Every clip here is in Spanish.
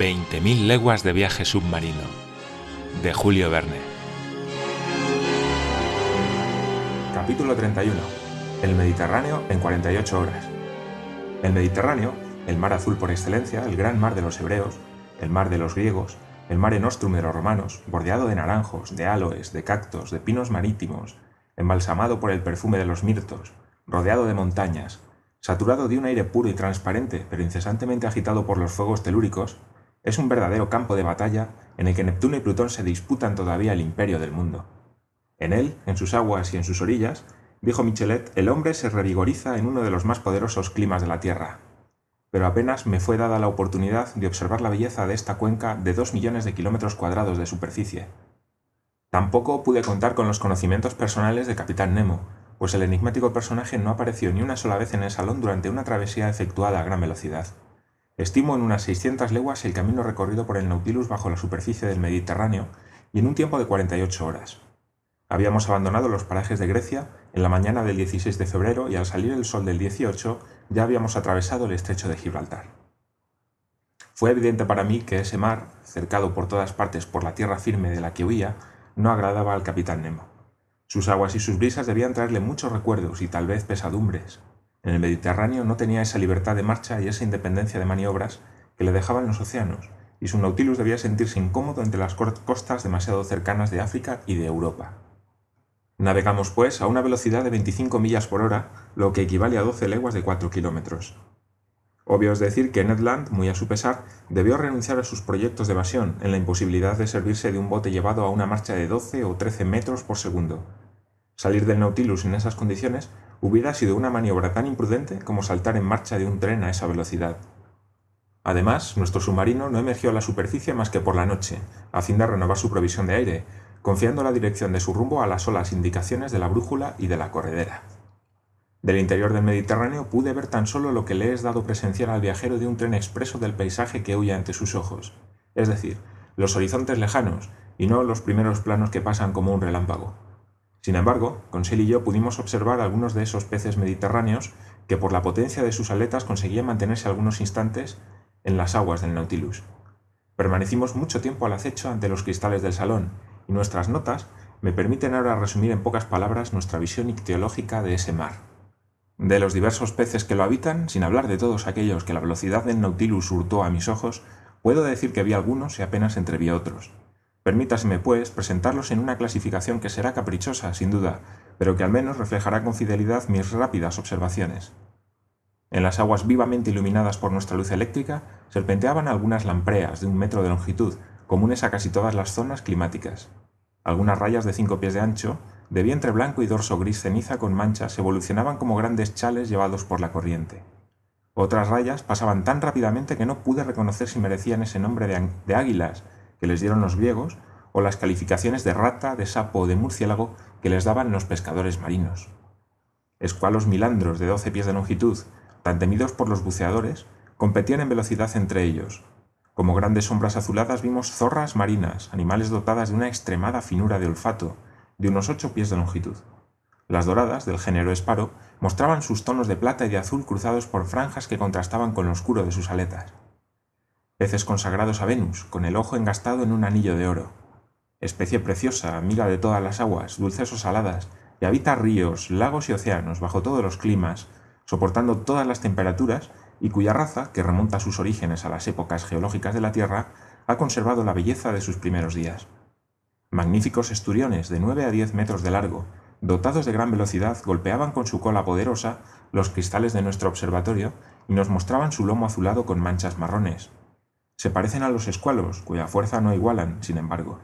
20.000 leguas de viaje submarino, de Julio Verne. Capítulo 31. El Mediterráneo en 48 horas. El Mediterráneo, el mar azul por excelencia, el gran mar de los hebreos, el mar de los griegos, el mare nostrum de los romanos, bordeado de naranjos, de aloes, de cactos, de pinos marítimos, embalsamado por el perfume de los mirtos, rodeado de montañas, saturado de un aire puro y transparente, pero incesantemente agitado por los fuegos telúricos, es un verdadero campo de batalla en el que Neptuno y Plutón se disputan todavía el imperio del mundo. En él, en sus aguas y en sus orillas, dijo Michelet, el hombre se revigoriza en uno de los más poderosos climas de la Tierra. Pero apenas me fue dada la oportunidad de observar la belleza de esta cuenca de dos millones de kilómetros cuadrados de superficie. Tampoco pude contar con los conocimientos personales de Capitán Nemo, pues el enigmático personaje no apareció ni una sola vez en el salón durante una travesía efectuada a gran velocidad. Estimo en unas 600 leguas el camino recorrido por el Nautilus bajo la superficie del Mediterráneo y en un tiempo de 48 horas. Habíamos abandonado los parajes de Grecia en la mañana del 16 de febrero y al salir el sol del 18 ya habíamos atravesado el estrecho de Gibraltar. Fue evidente para mí que ese mar, cercado por todas partes por la tierra firme de la que huía, no agradaba al capitán Nemo. Sus aguas y sus brisas debían traerle muchos recuerdos y tal vez pesadumbres. En el Mediterráneo no tenía esa libertad de marcha y esa independencia de maniobras que le dejaban los océanos, y su Nautilus debía sentirse incómodo entre las costas demasiado cercanas de África y de Europa. Navegamos, pues, a una velocidad de 25 millas por hora, lo que equivale a 12 leguas de 4 kilómetros. Obvio es decir que Ned Land, muy a su pesar, debió renunciar a sus proyectos de evasión en la imposibilidad de servirse de un bote llevado a una marcha de 12 o 13 metros por segundo. Salir del Nautilus en esas condiciones hubiera sido una maniobra tan imprudente como saltar en marcha de un tren a esa velocidad. Además, nuestro submarino no emergió a la superficie más que por la noche, a fin de renovar su provisión de aire, confiando la dirección de su rumbo a las solas indicaciones de la brújula y de la corredera. Del interior del Mediterráneo pude ver tan solo lo que le es dado presenciar al viajero de un tren expreso del paisaje que huye ante sus ojos, es decir, los horizontes lejanos y no los primeros planos que pasan como un relámpago. Sin embargo, Conseil y yo pudimos observar algunos de esos peces mediterráneos que por la potencia de sus aletas conseguían mantenerse algunos instantes en las aguas del Nautilus. Permanecimos mucho tiempo al acecho ante los cristales del salón, y nuestras notas me permiten ahora resumir en pocas palabras nuestra visión ictiológica de ese mar. De los diversos peces que lo habitan, sin hablar de todos aquellos que la velocidad del Nautilus hurtó a mis ojos, puedo decir que vi algunos y apenas entreví otros. Permítaseme, pues, presentarlos en una clasificación que será caprichosa, sin duda, pero que al menos reflejará con fidelidad mis rápidas observaciones. En las aguas vivamente iluminadas por nuestra luz eléctrica serpenteaban algunas lampreas de un metro de longitud, comunes a casi todas las zonas climáticas. Algunas rayas de cinco pies de ancho, de vientre blanco y dorso gris ceniza con manchas evolucionaban como grandes chales llevados por la corriente. Otras rayas pasaban tan rápidamente que no pude reconocer si merecían ese nombre de, águilas que les dieron los griegos o las calificaciones de rata, de sapo o de murciélago que les daban los pescadores marinos. Escualos milandros de doce pies de longitud, tan temidos por los buceadores, competían en velocidad entre ellos. Como grandes sombras azuladas vimos zorras marinas, animales dotadas de una extremada finura de olfato, de unos ocho pies de longitud. Las doradas, del género esparo, mostraban sus tonos de plata y de azul cruzados por franjas que contrastaban con lo oscuro de sus aletas. Peces consagrados a Venus, con el ojo engastado en un anillo de oro. Especie preciosa, amiga de todas las aguas, dulces o saladas, y habita ríos, lagos y océanos bajo todos los climas, soportando todas las temperaturas, y cuya raza, que remonta sus orígenes a las épocas geológicas de la Tierra, ha conservado la belleza de sus primeros días. Magníficos esturiones de 9 a 10 metros de largo, dotados de gran velocidad, golpeaban con su cola poderosa los cristales de nuestro observatorio y nos mostraban su lomo azulado con manchas marrones. Se parecen a los escualos, cuya fuerza no igualan, sin embargo.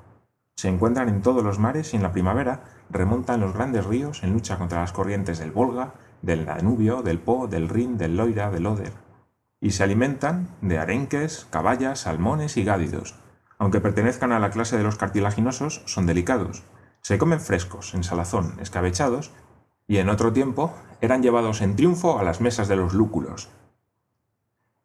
Se encuentran en todos los mares y en la primavera remontan los grandes ríos en lucha contra las corrientes del Volga, del Danubio, del Po, del Rin, del Loira, del Oder. Y se alimentan de arenques, caballas, salmones y gádidos, aunque pertenezcan a la clase de los cartilaginosos, son delicados. Se comen frescos, en salazón, escabechados, y en otro tiempo eran llevados en triunfo a las mesas de los lúculos.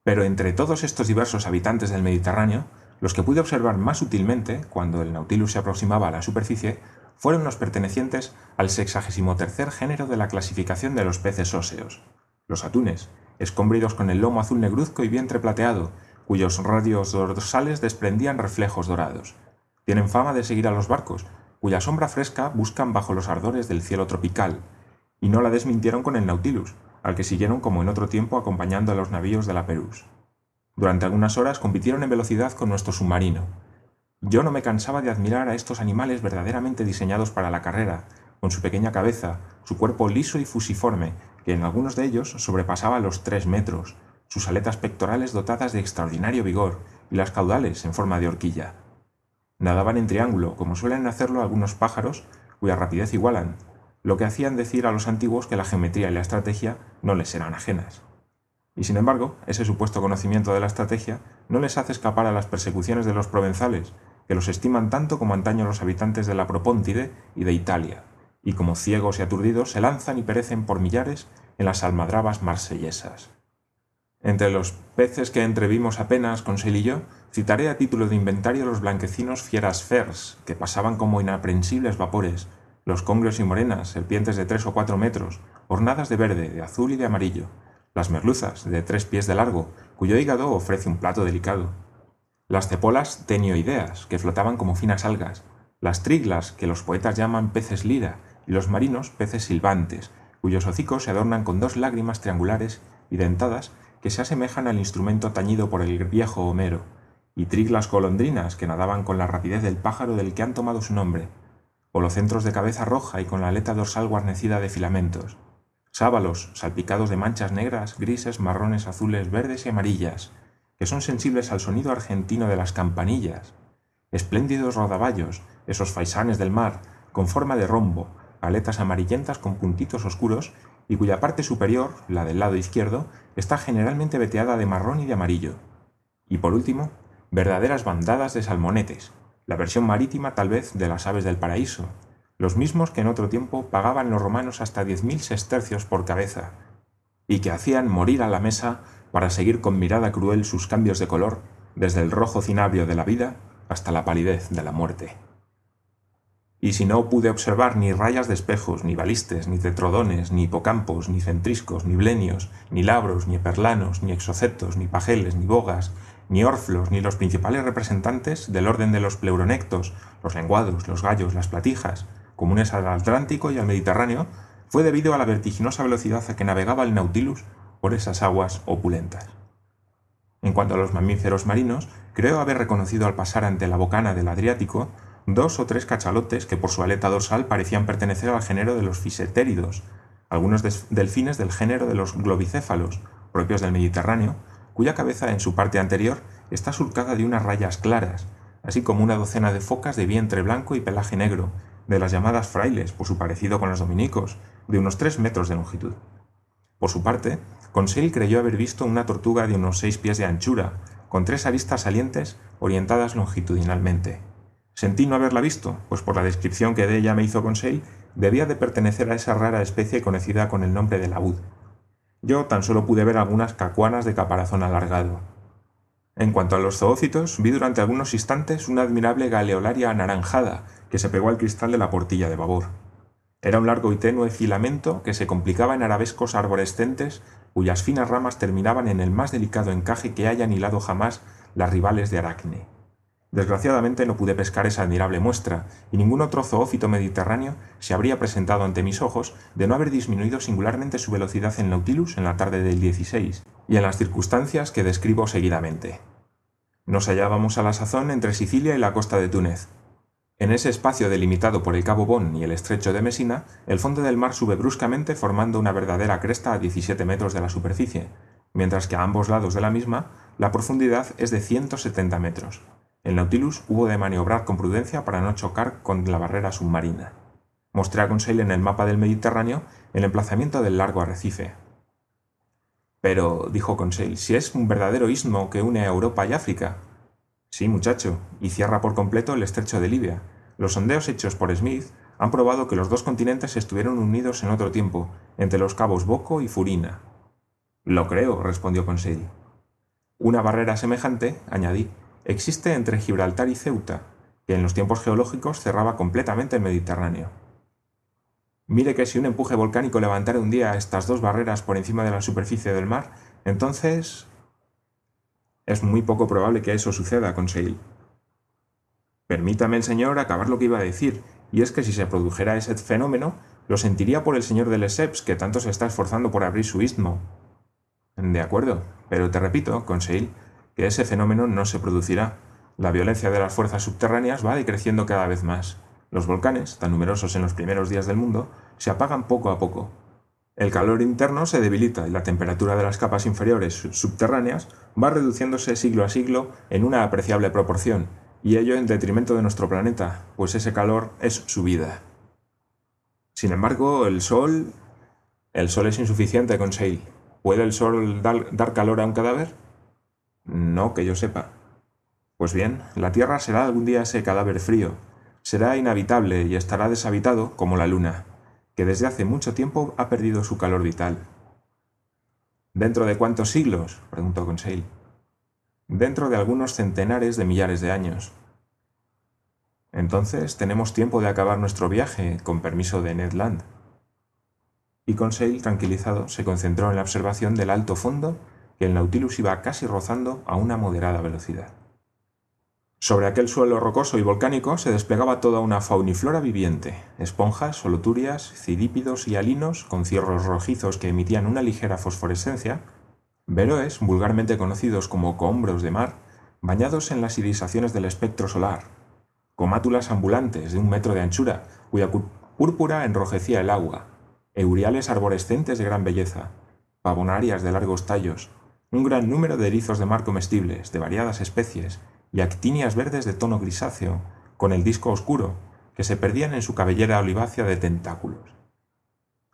Pero entre todos estos diversos habitantes del Mediterráneo, los que pude observar más sutilmente, cuando el Nautilus se aproximaba a la superficie, fueron los pertenecientes al sexagésimo tercer género de la clasificación de los peces óseos, los atunes, escombridos con el lomo azul negruzco y vientre plateado, cuyos radios dorsales desprendían reflejos dorados. Tienen fama de seguir a los barcos, cuya sombra fresca buscan bajo los ardores del cielo tropical, y no la desmintieron con el Nautilus, al que siguieron como en otro tiempo acompañando a los navíos de la Perús. Durante algunas horas compitieron en velocidad con nuestro submarino. Yo no me cansaba de admirar a estos animales verdaderamente diseñados para la carrera, con su pequeña cabeza, su cuerpo liso y fusiforme, que en algunos de ellos sobrepasaba los tres metros, sus aletas pectorales dotadas de extraordinario vigor y las caudales en forma de horquilla. Nadaban en triángulo, como suelen hacerlo algunos pájaros, cuya rapidez igualan, lo que hacían decir a los antiguos que la geometría y la estrategia no les eran ajenas. Y sin embargo, ese supuesto conocimiento de la estrategia no les hace escapar a las persecuciones de los provenzales, que los estiman tanto como antaño los habitantes de la Propóntide y de Italia, y como ciegos y aturdidos se lanzan y perecen por millares en las almadrabas marsellesas. Entre los peces que entrevimos apenas con y yo, citaré a título de inventario los blanquecinos fieras fers, que pasaban como inaprensibles vapores, los congrios y morenas, serpientes de tres o cuatro metros, ornadas de verde, de azul y de amarillo, las merluzas, de tres pies de largo, cuyo hígado ofrece un plato delicado, las cepolas tenioideas, que flotaban como finas algas, las triglas, que los poetas llaman peces lira, y los marinos peces silbantes, cuyos hocicos se adornan con dos lágrimas triangulares y dentadas que se asemejan al instrumento tañido por el viejo Homero, y triglas colondrinas que nadaban con la rapidez del pájaro del que han tomado su nombre, holocentros de cabeza roja y con la aleta dorsal guarnecida de filamentos, sábalos salpicados de manchas negras, grises, marrones, azules, verdes y amarillas, que son sensibles al sonido argentino de las campanillas, espléndidos rodaballos, esos faisanes del mar, con forma de rombo, aletas amarillentas con puntitos oscuros y cuya parte superior, la del lado izquierdo, está generalmente veteada de marrón y de amarillo. Y por último, verdaderas bandadas de salmonetes, la versión marítima tal vez de las aves del paraíso, los mismos que en otro tiempo pagaban los romanos hasta diez mil sestercios por cabeza, y que hacían morir a la mesa para seguir con mirada cruel sus cambios de color, desde el rojo cinabrio de la vida hasta la palidez de la muerte. Y si no pude observar ni rayas de espejos, ni balistes, ni tetrodones, ni hipocampos, ni centriscos, ni blenios, ni labros, ni perlanos, ni exocetos, ni pajeles, ni bogas, ni orflos, ni los principales representantes del orden de los pleuronectos, los lenguados, los gallos, las platijas, comunes al Atlántico y al Mediterráneo, fue debido a la vertiginosa velocidad a que navegaba el Nautilus por esas aguas opulentas. En cuanto a los mamíferos marinos, creo haber reconocido al pasar ante la bocana del Adriático dos o tres cachalotes que por su aleta dorsal parecían pertenecer al género de los fisetéridos, algunos delfines del género de los globicéfalos, propios del Mediterráneo, cuya cabeza en su parte anterior está surcada de unas rayas claras, así como una docena de focas de vientre blanco y pelaje negro, de las llamadas frailes, por su parecido con los dominicos, de unos tres metros de longitud. Por su parte, Conseil creyó haber visto una tortuga de unos seis pies de anchura, con tres aristas salientes orientadas longitudinalmente. Sentí no haberla visto, pues por la descripción que de ella me hizo Conseil, debía de pertenecer a esa rara especie conocida con el nombre de laúd. Yo tan solo pude ver algunas cacuanas de caparazón alargado. En cuanto a los zoócitos, vi durante algunos instantes una admirable galeolaria anaranjada que se pegó al cristal de la portilla de babor. Era un largo y tenue filamento que se complicaba en arabescos arborescentes cuyas finas ramas terminaban en el más delicado encaje que hayan hilado jamás las rivales de Aracne. Desgraciadamente no pude pescar esa admirable muestra, y ningún otro zoófito mediterráneo se habría presentado ante mis ojos de no haber disminuido singularmente su velocidad en Nautilus en la tarde del 16, y en las circunstancias que describo seguidamente. Nos hallábamos a la sazón entre Sicilia y la costa de Túnez. En ese espacio delimitado por el Cabo Bon y el estrecho de Mesina, el fondo del mar sube bruscamente formando una verdadera cresta a 17 metros de la superficie, mientras que a ambos lados de la misma la profundidad es de 170 metros. El Nautilus hubo de maniobrar con prudencia para no chocar con la barrera submarina. Mostré a Conseil en el mapa del Mediterráneo el emplazamiento del largo arrecife. Pero, dijo Conseil, si es un verdadero istmo que une a Europa y África. Sí, muchacho, y cierra por completo el estrecho de Libia. Los sondeos hechos por Smith han probado que los dos continentes estuvieron unidos en otro tiempo, entre los cabos Boco y Furina. Lo creo, respondió Conseil. Una barrera semejante, añadí, existe entre Gibraltar y Ceuta, que en los tiempos geológicos cerraba completamente el Mediterráneo. Mire que si un empuje volcánico levantara un día estas dos barreras por encima de la superficie del mar, entonces... Es muy poco probable que eso suceda, Conseil. Permítame el señor acabar lo que iba a decir, y es que si se produjera ese fenómeno, lo sentiría por el señor de Lesseps, que tanto se está esforzando por abrir su istmo. De acuerdo, pero te repito, Conseil, que ese fenómeno no se producirá. La violencia de las fuerzas subterráneas va decreciendo cada vez más. Los volcanes, tan numerosos en los primeros días del mundo, se apagan poco a poco. El calor interno se debilita y la temperatura de las capas inferiores subterráneas va reduciéndose siglo a siglo en una apreciable proporción, y ello en detrimento de nuestro planeta, pues ese calor es su vida. Sin embargo, el Sol... El Sol es insuficiente, Conseil. ¿Puede el Sol dar, calor a un cadáver? No, que yo sepa. Pues bien, la Tierra será algún día ese cadáver frío. Será inhabitable y estará deshabitado como la Luna, que desde hace mucho tiempo ha perdido su calor vital. ¿Dentro de cuántos siglos? preguntó Conseil dentro de algunos centenares de millares de años. Entonces tenemos tiempo de acabar nuestro viaje, con permiso de Ned Land. Y Conseil, tranquilizado, se concentró en la observación del alto fondo el Nautilus iba casi rozando a una moderada velocidad. Sobre aquel suelo rocoso y volcánico se desplegaba toda una fauniflora viviente, esponjas, soluturias, cidípidos y alinos con cierros rojizos que emitían una ligera fosforescencia, Veroes, vulgarmente conocidos como cohombros de mar, bañados en las irisaciones del espectro solar, comátulas ambulantes de un metro de anchura, cuya púrpura enrojecía el agua, euriales arborescentes de gran belleza, pavonarias de largos tallos, un gran número de erizos de mar comestibles, de variadas especies, y actinias verdes de tono grisáceo, con el disco oscuro, que se perdían en su cabellera olivácea de tentáculos.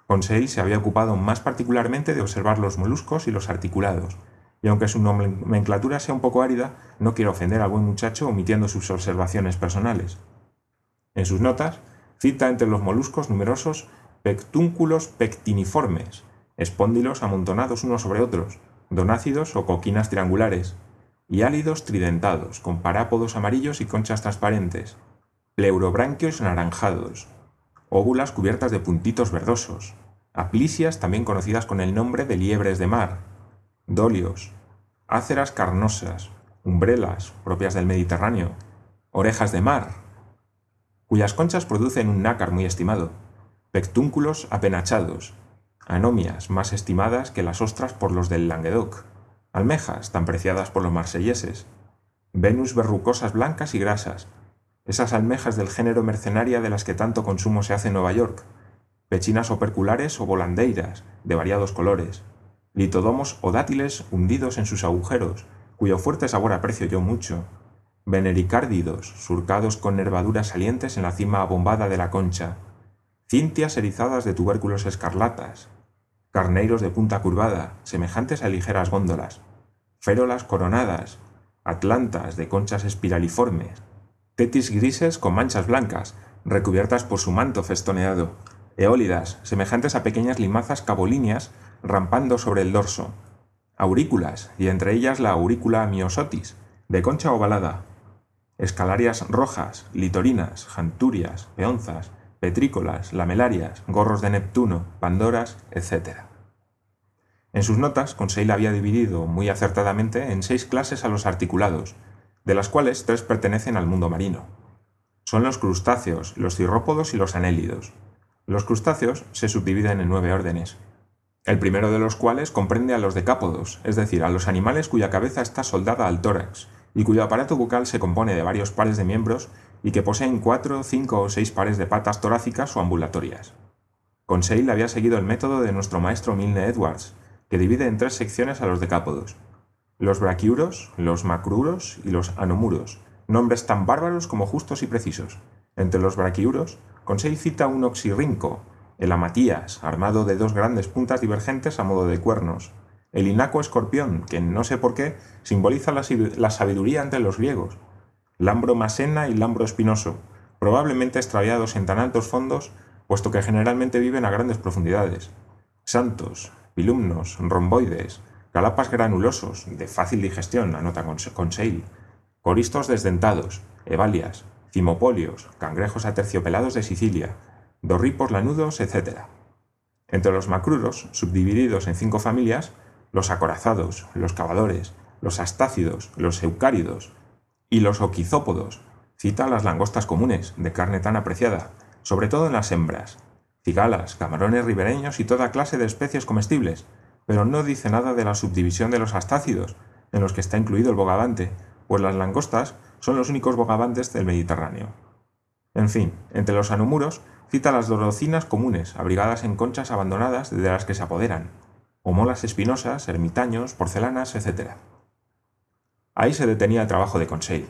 Conseil se había ocupado más particularmente de observar los moluscos y los articulados, y aunque su nomenclatura sea un poco árida, no quiero ofender al buen muchacho omitiendo sus observaciones personales. En sus notas, cita entre los moluscos numerosos pectúnculos pectiniformes, espóndilos amontonados unos sobre otros, donácidos o coquinas triangulares, y álidos tridentados, con parápodos amarillos y conchas transparentes, pleurobranquios anaranjados, óvulas cubiertas de puntitos verdosos, aplisias también conocidas con el nombre de liebres de mar, dolios, áceras carnosas, umbrelas propias del Mediterráneo, orejas de mar, cuyas conchas producen un nácar muy estimado, pectúnculos apenachados, anomias más estimadas que las ostras por los del Languedoc, almejas tan preciadas por los marselleses, venus verrucosas blancas y grasas, esas almejas del género mercenaria de las que tanto consumo se hace en Nueva York, pechinas operculares o volandeiras, de variados colores, litodomos o dátiles hundidos en sus agujeros, cuyo fuerte sabor aprecio yo mucho, venericárdidos, surcados con nervaduras salientes en la cima abombada de la concha, cintias erizadas de tubérculos escarlatas, carneiros de punta curvada, semejantes a ligeras góndolas, férolas coronadas, atlantas de conchas espiraliformes, tetis grises con manchas blancas, recubiertas por su manto festoneado, eólidas, semejantes a pequeñas limazas cabolíneas rampando sobre el dorso, aurículas, y entre ellas la aurícula miosotis, de concha ovalada, escalarias rojas, litorinas, janturias, peonzas, petrícolas, lamelarias, gorros de Neptuno, pandoras, etc. En sus notas, Conseil había dividido muy acertadamente en seis clases a los articulados, de las cuales tres pertenecen al mundo marino. Son los crustáceos, los cirrópodos y los anélidos. Los crustáceos se subdividen en nueve órdenes, el primero de los cuales comprende a los decápodos, es decir, a los animales cuya cabeza está soldada al tórax y cuyo aparato bucal se compone de varios pares de miembros y que poseen cuatro, cinco o seis pares de patas torácicas o ambulatorias. Conseil había seguido el método de nuestro maestro Milne Edwards, que divide en tres secciones a los decápodos, los braquiuros, los macruros y los anomuros, nombres tan bárbaros como justos y precisos. Entre los braquiuros, Conseil cita un oxirrinco, el amatías, armado de dos grandes puntas divergentes a modo de cuernos, el inaco escorpión, que no sé por qué simboliza la, sabiduría entre los griegos, lambro masena y lambro espinoso, probablemente extraviados en tan altos fondos, puesto que generalmente viven a grandes profundidades, santos, pilumnos, romboides, calapas granulosos, de fácil digestión, anota Conseil, coristos desdentados, evalias, cimopolios, cangrejos aterciopelados de Sicilia, dorripos lanudos, etc. Entre los macruros, subdivididos en cinco familias, los acorazados, los cavadores, los astácidos, los eucáridos y los oquizópodos. Cita las langostas comunes, de carne tan apreciada, sobre todo en las hembras, cigalas, camarones ribereños y toda clase de especies comestibles, pero no dice nada de la subdivisión de los astácidos, en los que está incluido el bogavante, pues las langostas son los únicos bogavantes del Mediterráneo. En fin, entre los anumuros cita las dorocinas comunes, abrigadas en conchas abandonadas de las que se apoderan, o molas espinosas, ermitaños, porcelanas, etc. Ahí se detenía el trabajo de Conseil.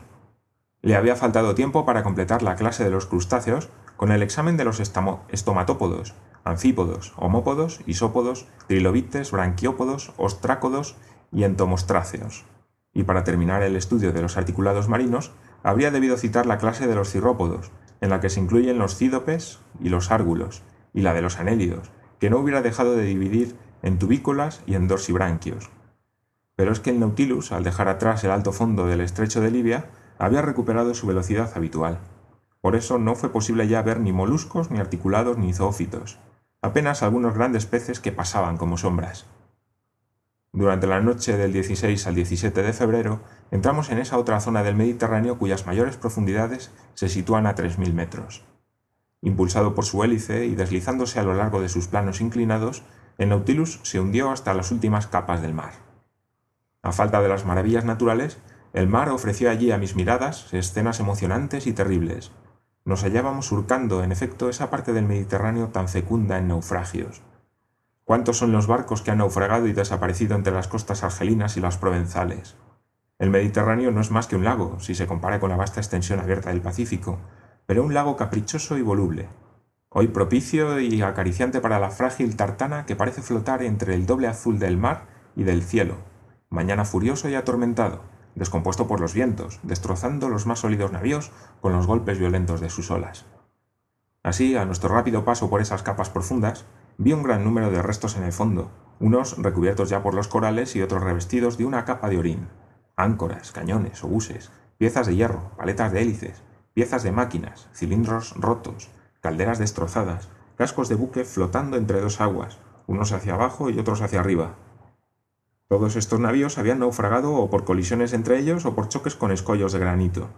Le había faltado tiempo para completar la clase de los crustáceos con el examen de los estomatópodos, anfípodos, homópodos, isópodos, trilobites, branquiópodos, ostrácodos y entomostráceos. Y para terminar el estudio de los articulados marinos, habría debido citar la clase de los cirrópodos, en la que se incluyen los cídopes y los árgulos, y la de los anélidos, que no hubiera dejado de dividir en tubícolas y en dorsibranquios. Pero es que el Nautilus, al dejar atrás el alto fondo del estrecho de Libia, había recuperado su velocidad habitual. Por eso no fue posible ya ver ni moluscos, ni articulados, ni zoófitos, apenas algunos grandes peces que pasaban como sombras. Durante la noche del 16 al 17 de febrero entramos en esa otra zona del Mediterráneo cuyas mayores profundidades se sitúan a 3.000 metros. Impulsado por su hélice y deslizándose a lo largo de sus planos inclinados, el Nautilus se hundió hasta las últimas capas del mar. A falta de las maravillas naturales, el mar ofreció allí a mis miradas escenas emocionantes y terribles. Nos hallábamos surcando, en efecto, esa parte del Mediterráneo tan fecunda en naufragios. ¿Cuántos son los barcos que han naufragado y desaparecido entre las costas argelinas y las provenzales? El Mediterráneo no es más que un lago, si se compara con la vasta extensión abierta del Pacífico, pero un lago caprichoso y voluble. Hoy propicio y acariciante para la frágil tartana que parece flotar entre el doble azul del mar y del cielo. Mañana furioso y atormentado, descompuesto por los vientos, destrozando los más sólidos navíos con los golpes violentos de sus olas. Así, a nuestro rápido paso por esas capas profundas, vi un gran número de restos en el fondo, unos recubiertos ya por los corales y otros revestidos de una capa de orín, áncoras, cañones, obuses, piezas de hierro, paletas de hélices, piezas de máquinas, cilindros rotos, calderas destrozadas, cascos de buque flotando entre dos aguas, unos hacia abajo y otros hacia arriba. Todos estos navíos habían naufragado o por colisiones entre ellos o por choques con escollos de granito.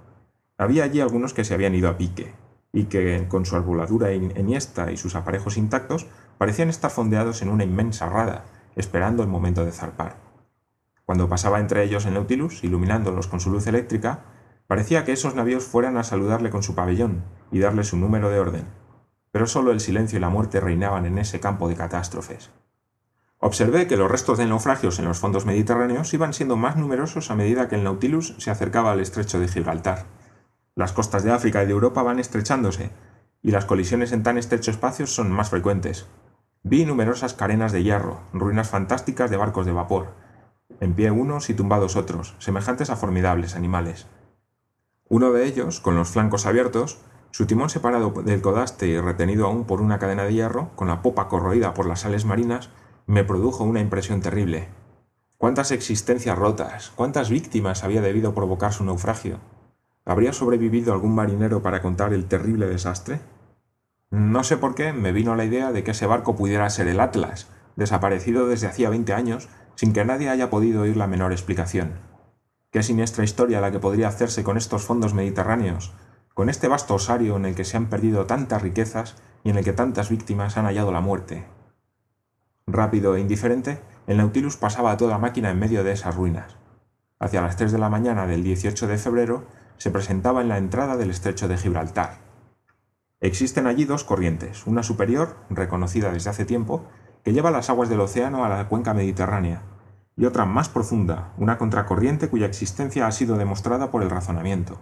Había allí algunos que se habían ido a pique, y que, con su arboladura enhiesta y sus aparejos intactos, parecían estar fondeados en una inmensa rada, esperando el momento de zarpar. Cuando pasaba entre ellos el Nautilus, iluminándolos con su luz eléctrica, parecía que esos navíos fueran a saludarle con su pabellón y darle su número de orden. Pero solo el silencio y la muerte reinaban en ese campo de catástrofes. Observé que los restos de naufragios en los fondos mediterráneos iban siendo más numerosos a medida que el Nautilus se acercaba al estrecho de Gibraltar. Las costas de África y de Europa van estrechándose, y las colisiones en tan estrecho espacio son más frecuentes. Vi numerosas carenas de hierro, ruinas fantásticas de barcos de vapor, en pie unos y tumbados otros, semejantes a formidables animales. Uno de ellos, con los flancos abiertos, su timón separado del codaste y retenido aún por una cadena de hierro, con la popa corroída por las sales marinas, me produjo una impresión terrible. ¿Cuántas existencias rotas, cuántas víctimas había debido provocar su naufragio? ¿Habría sobrevivido algún marinero para contar el terrible desastre? No sé por qué me vino la idea de que ese barco pudiera ser el Atlas, desaparecido desde hacía veinte años sin que nadie haya podido oír la menor explicación. Qué siniestra historia la que podría hacerse con estos fondos mediterráneos, con este vasto osario en el que se han perdido tantas riquezas y en el que tantas víctimas han hallado la muerte. Rápido e indiferente, el Nautilus pasaba a toda máquina en medio de esas ruinas. Hacia las tres de la mañana del 18 de febrero se presentaba en la entrada del estrecho de Gibraltar. Existen allí dos corrientes, una superior, reconocida desde hace tiempo, que lleva las aguas del océano a la cuenca mediterránea, y otra más profunda, una contracorriente cuya existencia ha sido demostrada por el razonamiento.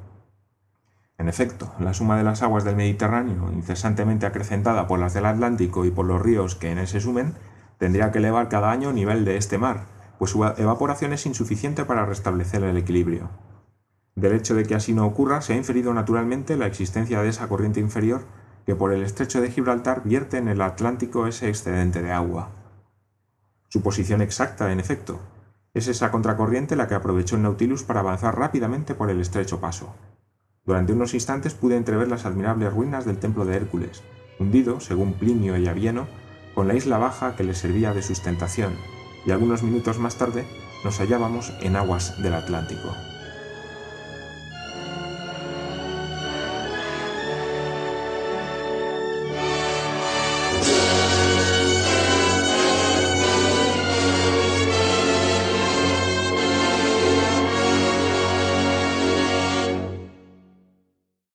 En efecto, la suma de las aguas del Mediterráneo, incesantemente acrecentada por las del Atlántico y por los ríos que en él se sumen, tendría que elevar cada año el nivel de este mar, pues su evaporación es insuficiente para restablecer el equilibrio. Del hecho de que así no ocurra, se ha inferido naturalmente la existencia de esa corriente inferior que por el estrecho de Gibraltar vierte en el Atlántico ese excedente de agua. Su posición exacta, en efecto, es esa contracorriente la que aprovechó el Nautilus para avanzar rápidamente por el estrecho paso. Durante unos instantes pude entrever las admirables ruinas del templo de Hércules, hundido, según Plinio y Avieno, con la isla baja que le servía de sustentación, y algunos minutos más tarde nos hallábamos en aguas del Atlántico.